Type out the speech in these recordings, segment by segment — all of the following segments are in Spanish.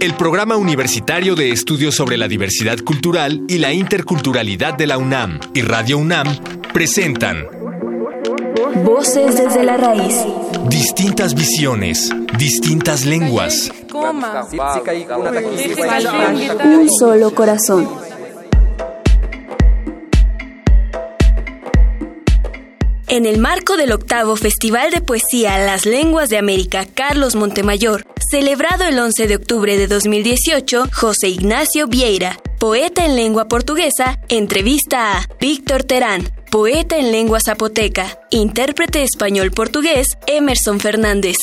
El Programa Universitario de Estudios sobre la Diversidad Cultural y la Interculturalidad de la UNAM y Radio UNAM presentan Voces desde la raíz. Distintas visiones, distintas lenguas. Un solo corazón. En el marco del octavo Festival de Poesía Las Lenguas de América Carlos Montemayor, celebrado el 11 de octubre de 2018, José Ignacio Vieira, poeta en lengua portuguesa, entrevista a Víctor Terán, poeta en lengua zapoteca, intérprete español-portugués, Emerson Fernández.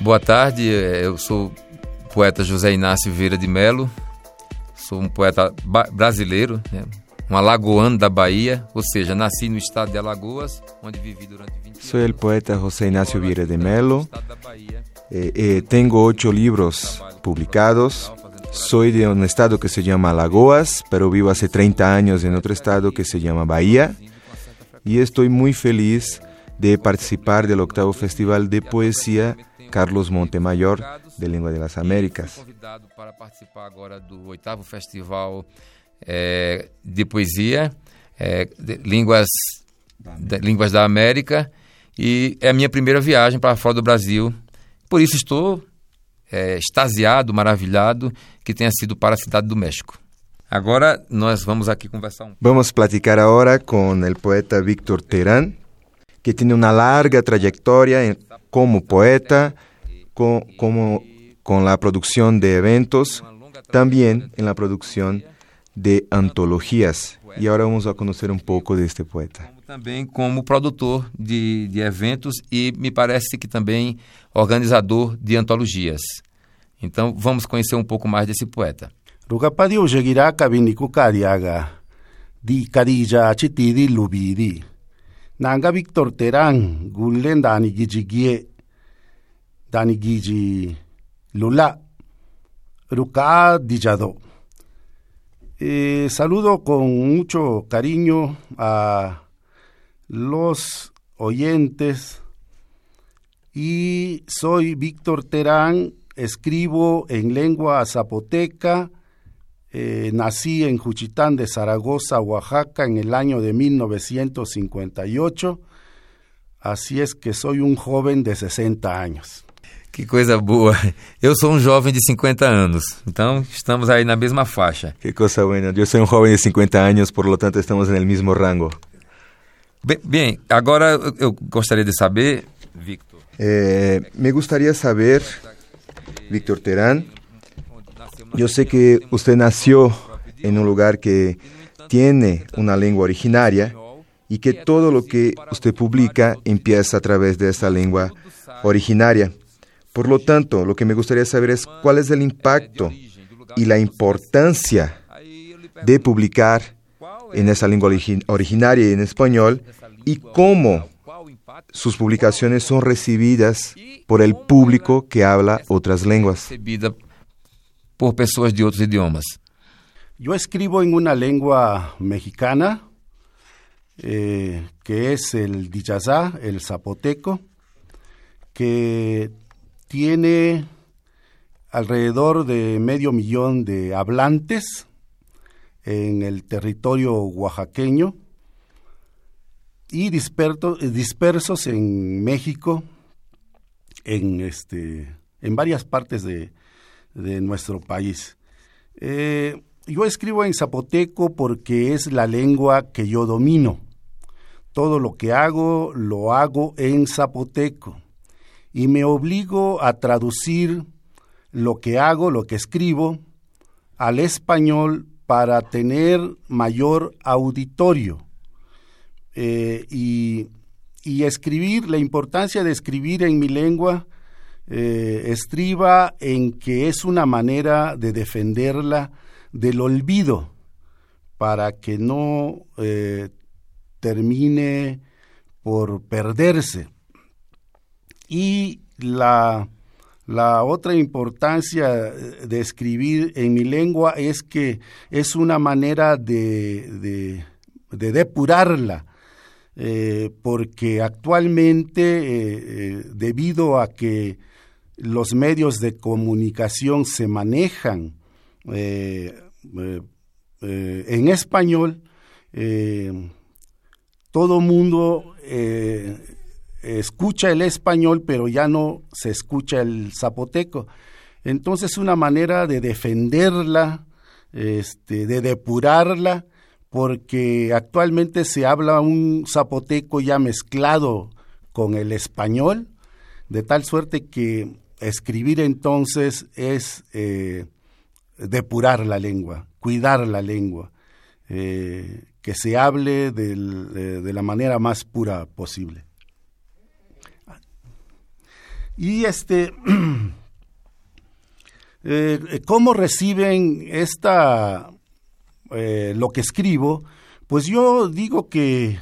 Boa tarde, eu sou poeta José Inácio Vieira de Melo, sou um poeta brasileiro, né? um alagoano da Bahia, ou seja, nasci no estado de Alagoas, onde vivi durante 20 anos. Soy el poeta José Ignacio Vieira de Melo, eh, eh, tengo ocho libros publicados, soy de un estado que se llama Alagoas, pero vivo hace 30 años en otro estado que se llama Bahía, y estoy muy feliz de participar del octavo Festival de Poesía Carlos Montemayor, de Língua de las Américas. convidado para participar agora do oitavo festival eh, de poesia, eh, de línguas, de, línguas da América, e é a minha primeira viagem para fora do Brasil. Por isso estou eh, extasiado, maravilhado que tenha sido para a cidade do México. Agora nós vamos aqui conversar um Vamos platicar ahora con el poeta Víctor Terán, que tiene una larga trayectoria en- como poeta, co- como, con la producción de eventos, también en la producción de antologías. Y ahora vamos a conocer un poco de este poeta. também como produtor de, de eventos e me parece que também organizador de antologias. Então vamos conhecer um pouco mais desse poeta. Rugapadi ujagira kabiniku kariaga. Di karija chitidi lubidi. Nanga Victor Terán, gulen dani gijigie. Dani giji lula. Ruka dijado. Eh, saludo con mucho cariño a los oyentes y soy Víctor Terán, escribo en lengua zapoteca, eh, nací en Juchitán de Zaragoza, Oaxaca, en el año de 1958, así es que soy un joven de 60 años. Que coisa boa. Eu sou um jovem de 50 anos, então estamos aí na mesma faixa. Qué cosa buena. Yo soy un joven de 50 años, por lo tanto estamos en el mismo rango. Bem, bem agora eu- eu gostaria de saber, Victor, Eh, me gustaría saber, Víctor Terán, yo sé que usted nació en un lugar que tiene una lengua originaria y que todo lo que usted publica empieza a través de esa lengua originaria. Por lo tanto, lo que me gustaría saber es cuál es el impacto y la importancia de publicar en esa lengua origi- originaria y en español y cómo sus publicaciones son recibidas por el público que habla otras lenguas. Por pessoas de outros idiomas. Yo escribo en una lengua mexicana, eh, que es el diyazá, el zapoteco, que tiene alrededor de medio millón de hablantes en el territorio oaxaqueño y dispersos en México, en, este, en varias partes de, de nuestro país. Eh, yo escribo en zapoteco porque es la lengua que yo domino. Todo lo que hago lo hago en zapoteco y me obligo a traducir lo que hago, lo que escribo, al español para tener mayor auditorio. Eh, y, y escribir, la importancia de escribir en mi lengua eh, estriba en que es una manera de defenderla del olvido para que no eh, termine por perderse. Y la, La otra importancia de escribir en mi lengua es que es una manera de, depurarla, eh, porque actualmente, eh, debido a que los medios de comunicación se manejan en español, todo mundo escucha el español, pero ya no se escucha el zapoteco. Entonces, una manera de defenderla, este, de depurarla, porque actualmente se habla un zapoteco ya mezclado con el español, de tal suerte que escribir entonces es eh, depurar la lengua, cuidar la lengua, eh, que se hable de la manera más pura posible. Y este, eh, ¿cómo reciben esta, lo que escribo? Pues yo digo que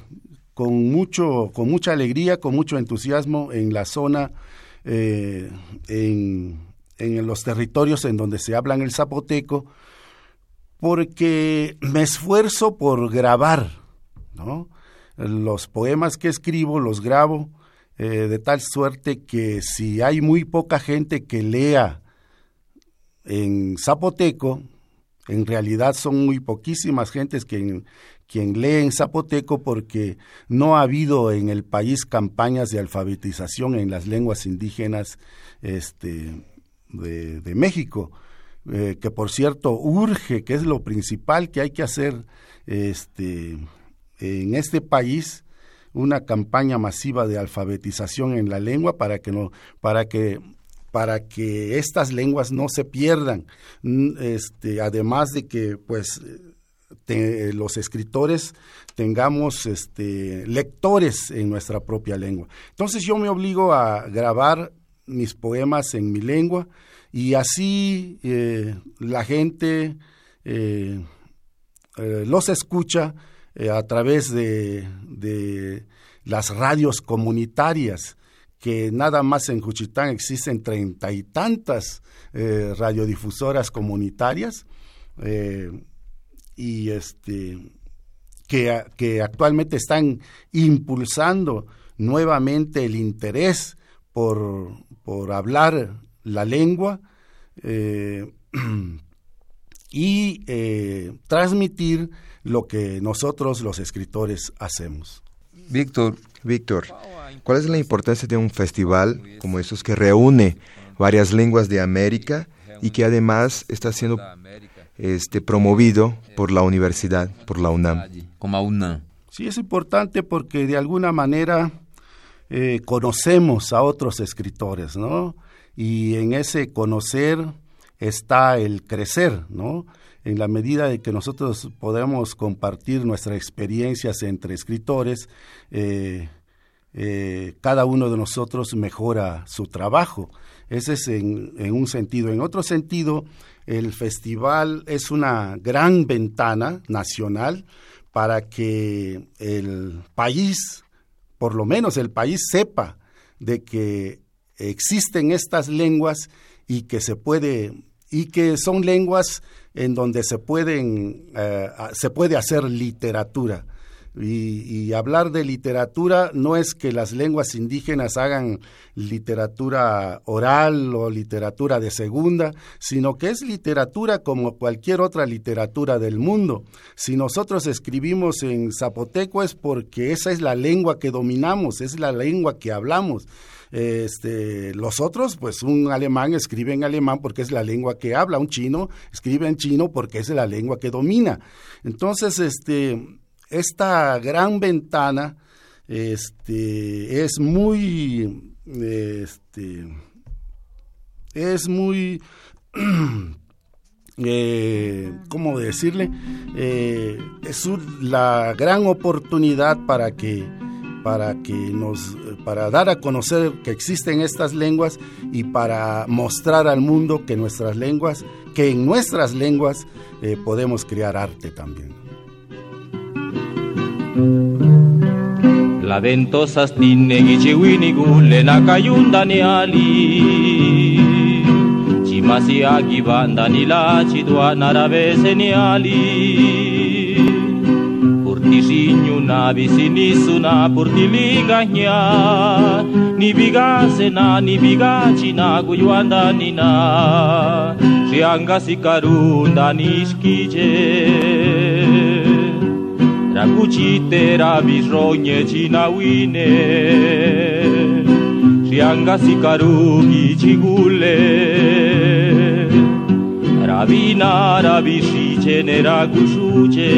con mucho, con mucha alegría, con mucho entusiasmo en la zona, eh, en, en los territorios en donde se hablan el zapoteco, porque me esfuerzo por grabar. Los poemas que escribo los grabo eh, de tal suerte que si hay muy poca gente que lea en zapoteco, en realidad son muy poquísimas gentes quien, quien lee en zapoteco porque no ha habido en el país campañas de alfabetización en las lenguas indígenas este, de, México, eh, que por cierto urge, que es lo principal que hay que hacer este, en este país, una campaña masiva de alfabetización en la lengua para que no para que para que estas lenguas no se pierdan. Este además de que pues los escritores tengamos este, lectores en nuestra propia lengua. Entonces yo me obligo a grabar mis poemas en mi lengua y así eh, la gente eh, eh, los escucha a través de, las radios comunitarias, que nada más en Juchitán existen treinta y tantas radiodifusoras comunitarias y este que, que, actualmente están impulsando nuevamente el interés por, por hablar la lengua y transmitir lo que nosotros los escritores hacemos. Víctor, Víctor, ¿cuál es la importancia de un festival como estos que reúne varias lenguas de América y que además está siendo este, promovido por la universidad, por la UNAM? Como UNAM. Sí, es importante porque de alguna manera eh, conocemos a otros escritores, ¿no? Y en ese conocer está el crecer, ¿no? en la medida de que nosotros podemos compartir nuestras experiencias entre escritores, eh, eh, cada uno de nosotros mejora su trabajo. Ese es en, un sentido. En otro sentido, el festival es una gran ventana nacional para que el país, por lo menos el país, sepa de que existen estas lenguas y que se puede y que son lenguas en donde se pueden eh, se puede hacer literatura y, hablar de literatura no es que las lenguas indígenas hagan literatura oral o literatura de segunda, sino que es literatura como cualquier otra literatura del mundo. Si nosotros escribimos en zapoteco es porque esa es la lengua que dominamos, es la lengua que hablamos. Este, los otros, pues un alemán escribe en alemán porque es la lengua que habla, un chino escribe en chino porque es la lengua que domina. Entonces, este, esta gran ventana este, es muy, este, es muy, eh, ¿cómo decirle? Eh, es la gran oportunidad para que para que nos para dar a conocer que existen estas lenguas y para mostrar al mundo que nuestras lenguas que en nuestras lenguas eh, podemos crear arte también La dento sastine gitxe winigu lenak ayundani ali. Chimasi agibandani lachi duan arabese ni ali. Urti sinu na bizinizu na purti ligahnia Ni bigazena ni bigatxina guioan danina Triangazikarundan Na gutxitera bizroine txinauine Rianga zikaru gitxigule Arabina arabizitzen erakusutxe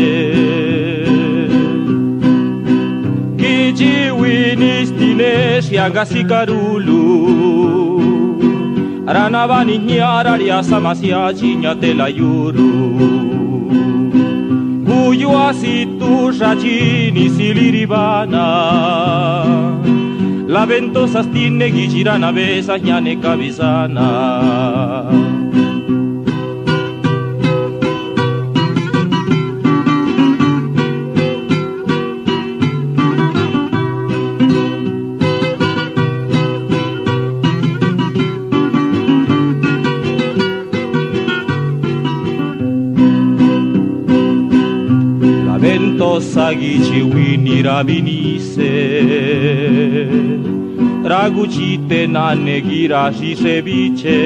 Gitxiuin iztine rianga zikarulu. Arana banik niarari azamazia txinatela juru joazitu jatxin iziliri siliribana La zaztin egitxirana bezainan ekabizana. Labento zaztin. sagici wini rabinise Ragucite nane gira si sebice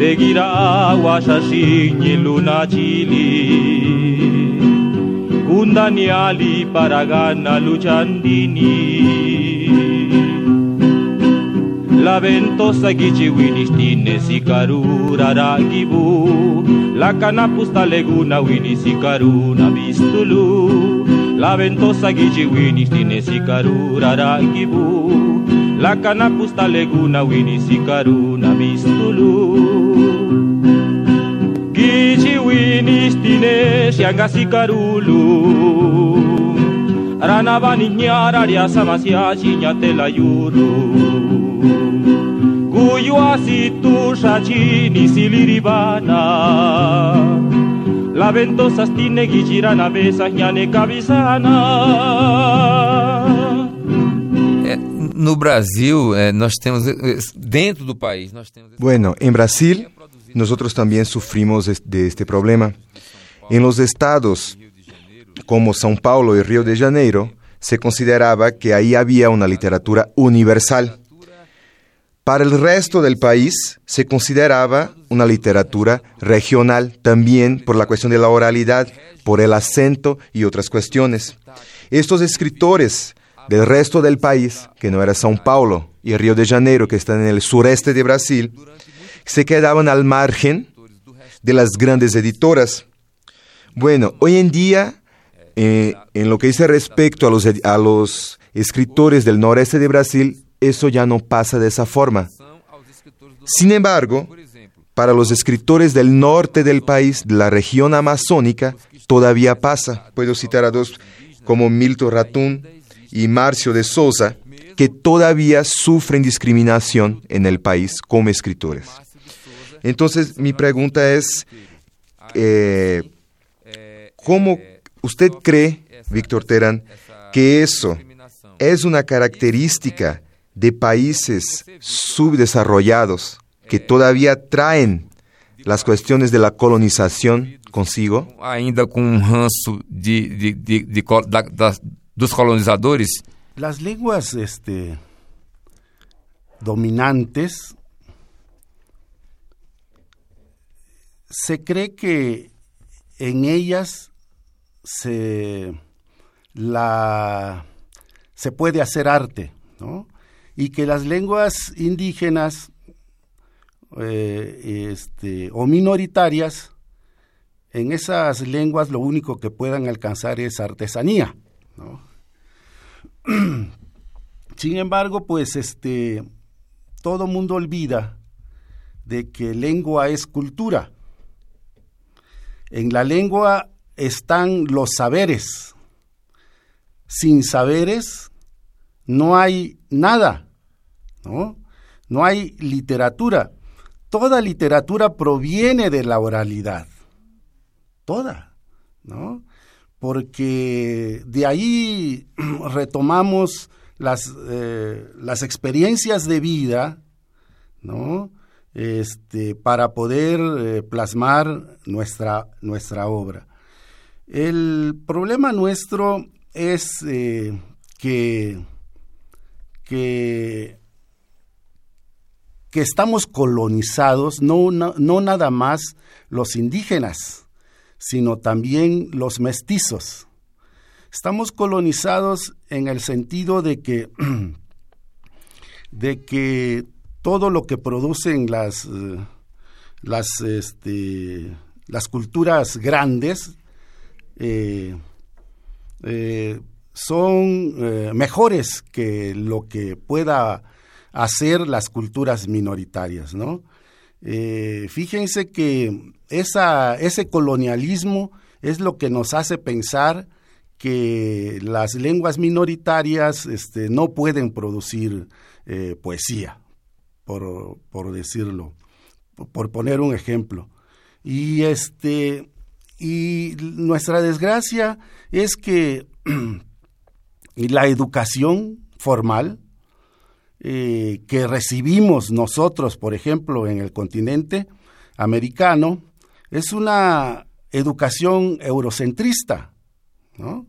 De gira agua sasigni luna chili Kundaniali paragana luchandini La ventosa gichiwinistine sikarura ragibu La canapusta leguna wini sikaruna bistulu La ventosa gichiwinistine sikarura ragibu La canapusta leguna wini sikaruna bistulu Gichiwinistine sianga sikarulu Ranavani nyara riasa masia chinyatela yuru. Kuyu asitu shachini siliribana. La ventosa stine gijirana besa nyane kabisana É, no Brasil, é, nós temos, é, dentro do país, nós temos... Bueno, en Brasil nosotros también sufrimos de este problema. En los estados como São Paulo y Río de Janeiro, se consideraba que ahí había una literatura universal. Para el resto del país se consideraba una literatura regional, también por la cuestión de la oralidad, por el acento y otras cuestiones. Estos escritores del resto del país, que no era São Paulo y Río de Janeiro, que están en el sureste de Brasil, se quedaban al margen de las grandes editoras. Bueno, hoy en día, eh, en lo que dice respecto a los, escritores del noreste de Brasil, eso ya no pasa de esa forma. Sin embargo, para los escritores del norte del país, de la región amazónica, todavía pasa. Puedo citar a dos como Milton Ratún y Marcio de Souza, que todavía sufren discriminación en el país como escritores. Entonces, mi pregunta es, eh, ¿cómo usted cree, Víctor Terán, que eso es una característica de países subdesarrollados que todavía traen las cuestiones de la colonización consigo? Ainda com um ranço de, de, de, dos colonizadores, Las lenguas este, dominantes se cree que en ellas se, la, se puede hacer arte, ¿no? Y que las lenguas indígenas eh, este, o minoritarias, en esas lenguas lo único que puedan alcanzar es artesanía, ¿no? Sin embargo, pues este todo mundo olvida de que lengua es cultura. En la lengua están los saberes. Sin saberes no hay nada, ¿no? No hay literatura. Toda literatura proviene de la oralidad. Toda, ¿no? porque de ahí retomamos las, eh, las experiencias de vida, ¿no? este, para poder eh, plasmar nuestra, nuestra obra. El problema nuestro es eh, que, que, estamos colonizados, no, no nada más los indígenas, sino también los mestizos. Estamos colonizados en el sentido de que, de que todo lo que producen las, eh, este, las culturas grandes eh, eh, son mejores que lo que pueda hacer las culturas minoritarias, ¿no? fíjense que esa, ese colonialismo es lo que nos hace pensar que las lenguas minoritarias este, no pueden producir poesía, por, decirlo, por poner un ejemplo. Y este y nuestra desgracia es que la educación formal eh, que recibimos nosotros, por ejemplo, en el continente americano, es una educación eurocentrista, ¿no?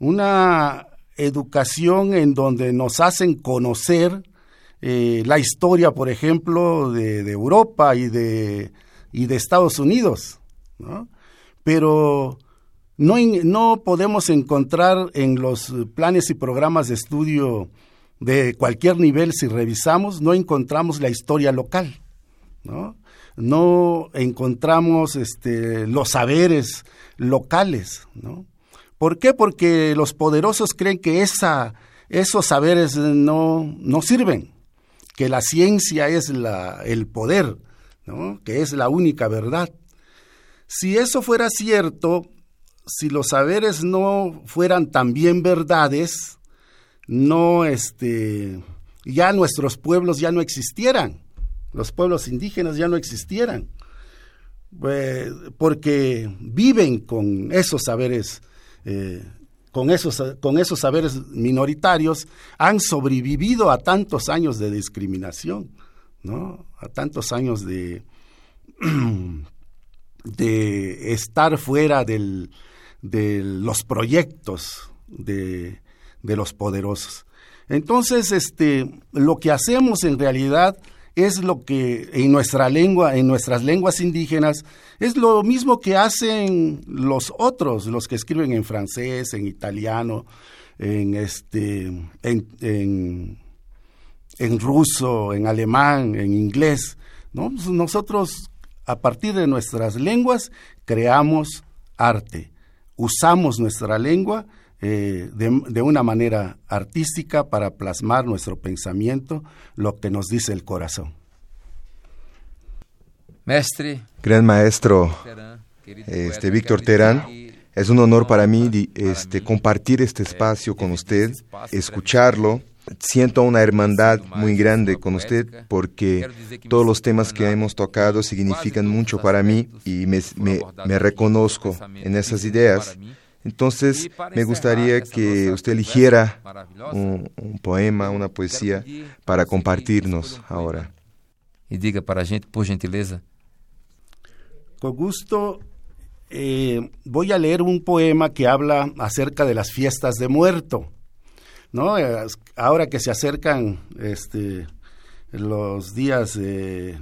una educación en donde nos hacen conocer eh, la historia, por ejemplo, de, Europa y de, y de Estados Unidos, Pero no, no podemos encontrar en los planes y programas de estudio de cualquier nivel, si revisamos, no encontramos la historia local, ¿no? No encontramos este, los saberes locales, ¿no? ¿Por qué? Porque los poderosos creen que esa, esos saberes no, no sirven, que la ciencia es la, el poder, que es la única verdad. Si eso fuera cierto, si los saberes no fueran también verdades, no este ya nuestros pueblos ya no existieran, los pueblos indígenas ya no existieran, pues, porque viven con esos saberes eh, con esos, con esos saberes minoritarios, han sobrevivido a tantos años de discriminación, ¿no? a tantos años de, de estar fuera del, de los proyectos de, de los poderosos. Entonces, este, lo que hacemos en realidad es lo que en nuestra lengua, en nuestras lenguas indígenas, es lo mismo que hacen los otros, los que escriben en francés, en italiano, en este, en, en, ruso, en alemán, en inglés. ¿no? Nosotros, a partir de nuestras lenguas, creamos arte, usamos nuestra lengua eh, de, una manera artística para plasmar nuestro pensamiento, lo que nos dice el corazón. Mestre. Gran maestro, este, Víctor Terán. Es un honor para mí este, compartir este espacio con usted, escucharlo. Siento una hermandad muy grande con usted porque todos los temas que hemos tocado significan mucho para mí y me, me reconozco en esas ideas. Entonces, me gustaría que usted eligiera un, poema, una poesía para compartirnos ahora. Y diga para gente, por gentileza. Con gusto, eh, voy a leer un poema que habla acerca de las fiestas de muerto. ¿No? Ahora que se acercan este, los días,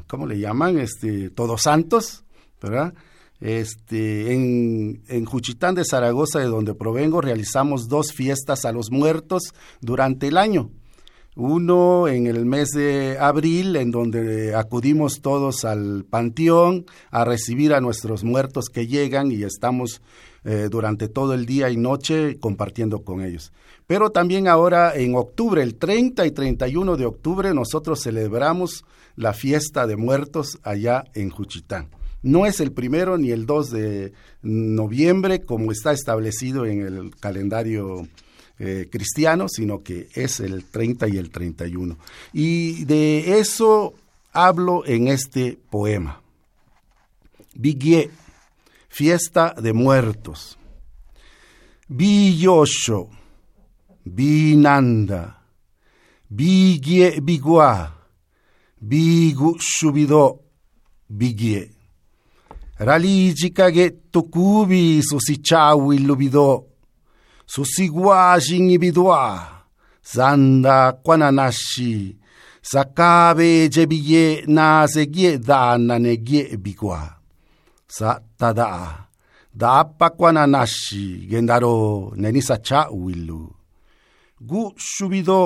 ¿cómo le llaman? Este, Todos Santos, ¿verdad? Este, en, en Juchitán de Zaragoza, de donde provengo, realizamos dos fiestas a los muertos durante el año. Uno en el mes de abril, en donde acudimos todos al panteón a recibir a nuestros muertos que llegan y estamos eh, durante todo el día y noche compartiendo con ellos. Pero también ahora en octubre, el 30 y 31 de octubre, nosotros celebramos la fiesta de muertos allá en Juchitán. No es el primero ni el 2 de noviembre como está establecido en el calendario eh, cristiano, sino que es el 30 y el 31. Y de eso hablo en este poema. Fiesta de muertos. Biyosho, Binanda, Bigie Bigua, bigu shubido bigie. Raligi kage tukubi susichawi lubido, susiguajin ibidua, zanda kwananashi, sakabe jebiye na segie dana negie bigua. sa tadaa nashi gendaro neni sasa uilu gu subido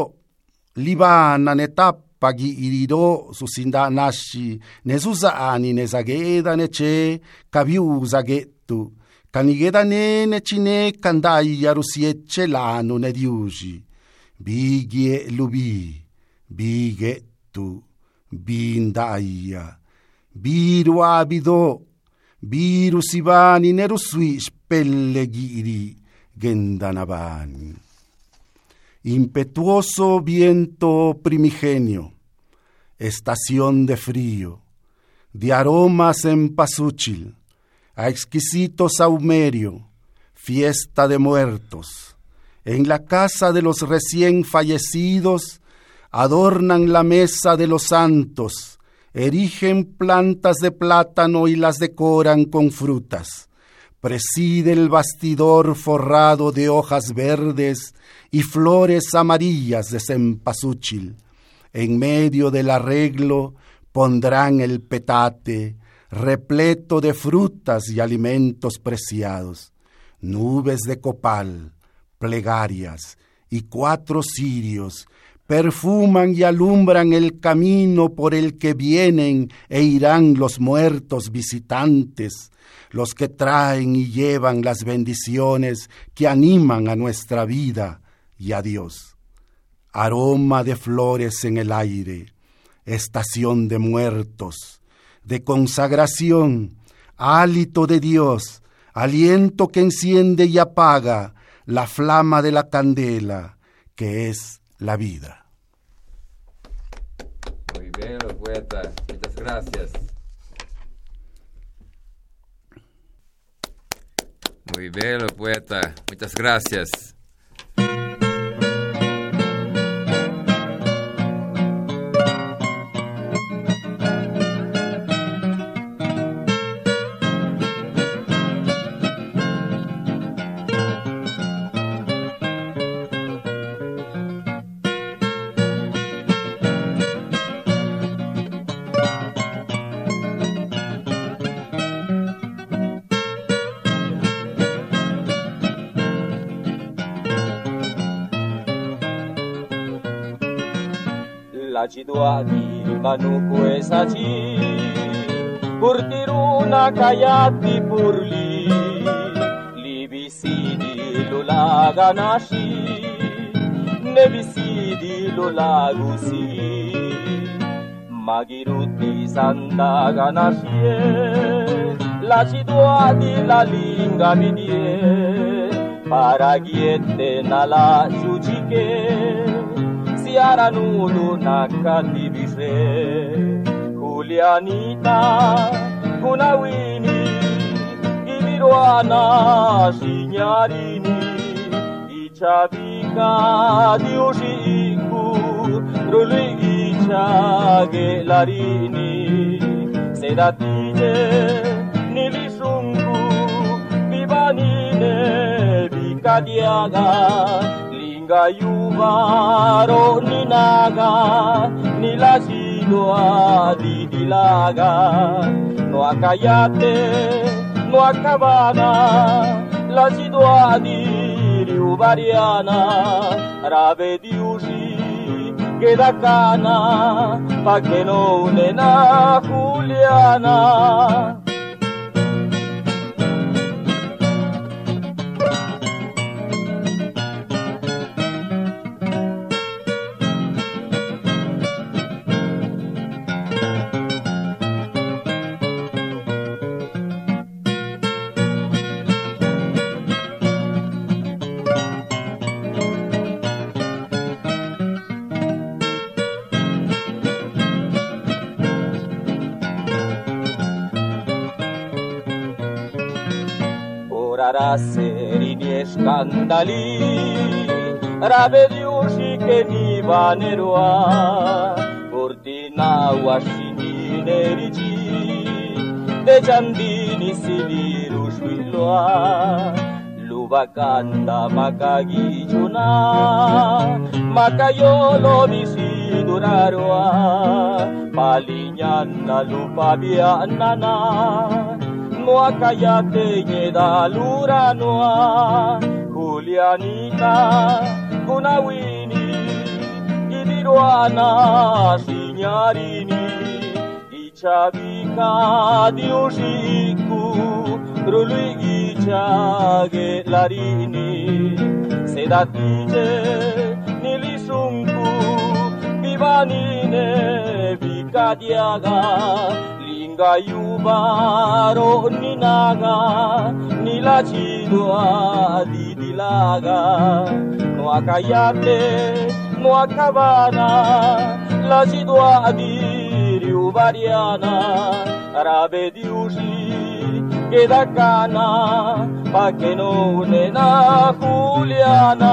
libana netapa gi iriro susinda nashi nesusaani nesageda neche kabiuza getu kanigeda ne nechine kandai yarusieche lanu nediuji bigie lubi bigetu bindaia birwa bido biru sibani nerusui spelle giri gendanabani impetuoso viento primigenio, estación de frío, de aromas en pasúchil, a exquisito saumerio, fiesta de muertos. En la casa de los recién fallecidos adornan la mesa de los santos, erigen plantas de plátano y las decoran con frutas. Preside el bastidor forrado de hojas verdes y flores amarillas de cempasúchil. En medio del arreglo pondrán el petate, repleto de frutas y alimentos preciados, nubes de copal, plegarias y cuatro cirios perfuman y alumbran el camino por el que vienen e irán los muertos visitantes, los que traen y llevan las bendiciones que animan a nuestra vida y a Dios. Aroma de flores en el aire, estación de muertos, de consagración, hálito de Dios, aliento que enciende y apaga la flama de la candela, que es la vida. Bien, poeta. Muchas gracias. Muy bien, poeta. Muchas gracias. ci duani manuku cuesa kurtiruna kayati purli, caiati pur li li visidi lo ne magiruti santa ganashi, la ci la linga mi die nala chuchike siaranulu nakadivise kulianita kunawini ibirwana sinyarini ichavika diushiiku ruligichagelarini sedatine nilisunku vivanine vikadiaga Vicadiaga Linga Yuvaro Ninaga Nilasidua Didilaga No acayate No acabana La sidua di Riuvariana Rave diusi Queda cana Pa que no nena Juliana zer iri eskandali Rabe diusik eni baneroa Burtina huasin ineritzi Dejan dini zilir usbiloa Lubakanda maka gitzuna Maka jolo biziduraroa Palinyan lupa bianana Lubakanda moa kaiate eda lura noa Julianita guna wini Ibiruana zinarini Itxabika diusiku Rului itxage larini Zedatite nilizunku Bibanine bikadiaga vivanine vikadiaga linga yubaro ninaga nilachidwa didilaga no akayate no akabana lachidwa diriubariana arabe diushi queda cana pa que no nena Juliana